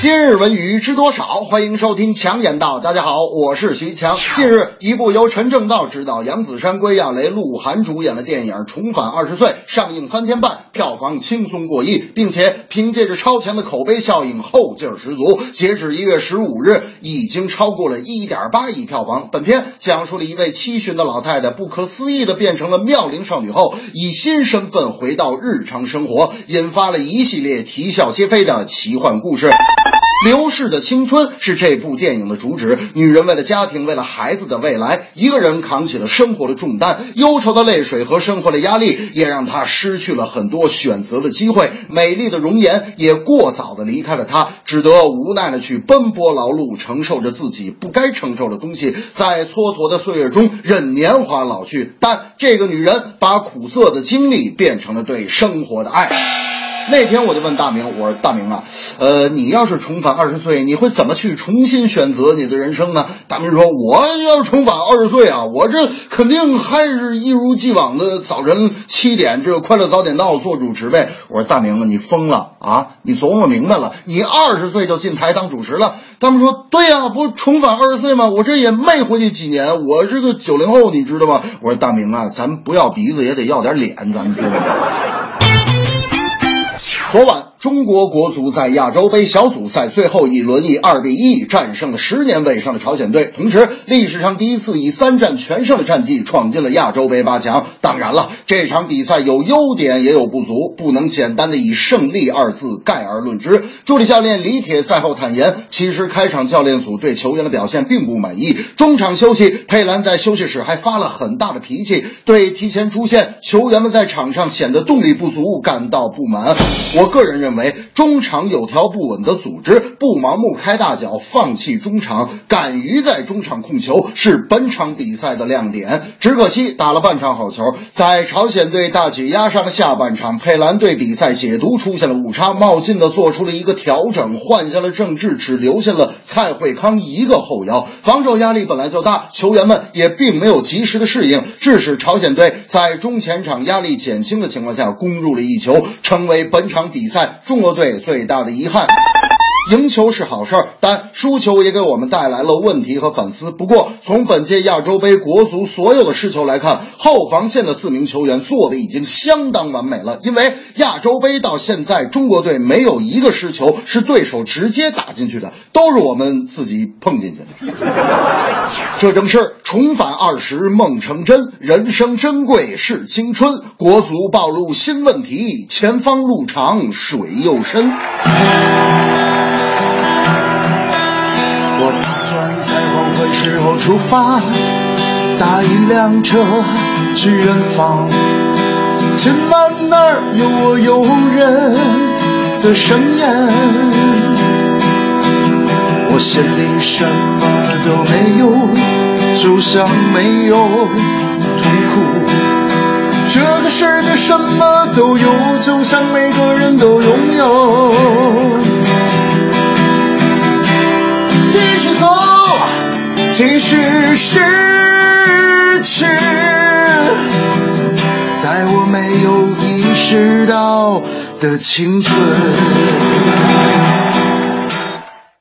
今日文娱知多少？欢迎收听强言道。大家好，我是徐强。近日，一部由陈正道执导、杨子姗、归亚蕾、鹿晗主演的电影《重返二十岁》上映三天半，票房轻松过亿，并且凭借着超强的口碑效应，后劲儿十足。截止一月十五日，已经超过了一点八亿票房。本片讲述了一位七旬的老太太，不可思议的变成了妙龄少女后，以新身份回到日常生活，引发了一系列啼笑皆非的奇幻故事。流逝的青春是这部电影的主旨。女人为了家庭，为了孩子的未来，一个人扛起了生活的重担，忧愁的泪水和生活的压力，也让她失去了很多选择的机会。美丽的容颜也过早的离开了她，只得无奈的去奔波劳碌，承受着自己不该承受的东西，在蹉跎的岁月中任年华老去。但这个女人把苦涩的经历变成了对生活的爱。那天我就问大明，我说大明啊，呃，你要是重返二十岁，你会怎么去重新选择你的人生呢？大明说，我要重返二十岁啊，我这肯定还是一如既往的早晨七点这个快乐早点到做主持呗。我说大明啊，你疯了啊！你琢磨明白了，你二十岁就进台当主持了。他们说，对呀、不重返二十岁吗？我这也没回去几年，我是个九零后，你知道吗？我说大明啊，咱不要鼻子也得要点脸，咱们知道吗？昨晚，中国国足在亚洲杯小组赛最后一轮以二比一战胜了十年未上的朝鲜队，同时历史上第一次以三战全胜的战绩闯进了亚洲杯八强。当然了，这场比赛有优点也有不足，不能简单的以胜利二字概而论之。助理教练李铁赛后坦言，其实开场教练组对球员的表现并不满意，中场休息，佩兰在休息室还发了很大的脾气，对提前出现球员们在场上显得动力不足感到不满。我个人认认为，中场有条不紊的组织，不盲目开大脚，放弃中场，敢于在中场控球，是本场比赛的亮点。只可惜打了半场好球，在朝鲜队大举压上的下半场，佩兰对比赛解读出现了误差，冒进的做出了一个调整，换下了郑智，只留下了蔡慧康一个后腰，防守压力本来就大，球员们也并没有及时的适应，致使朝鲜队在中前场压力减轻的情况下攻入了一球，成为本场比赛中国队最大的遗憾。赢球是好事儿，但输球也给我们带来了问题和反思。不过，从本届亚洲杯国足所有的失球来看，后防线的四名球员做的已经相当完美了。因为亚洲杯到现在，中国队没有一个失球是对手直接打进去的，都是我们自己碰进去的。这正是重返二十梦成真，人生珍贵是青春。国足暴露新问题，前方路长水又深。出发，搭一辆车去远方，前方那儿有我诱人的盛宴。我心里什么都没有，就像没有痛苦。这个世界什么都有，就像每个人都拥有。其实失去，在我没有意识到的青春。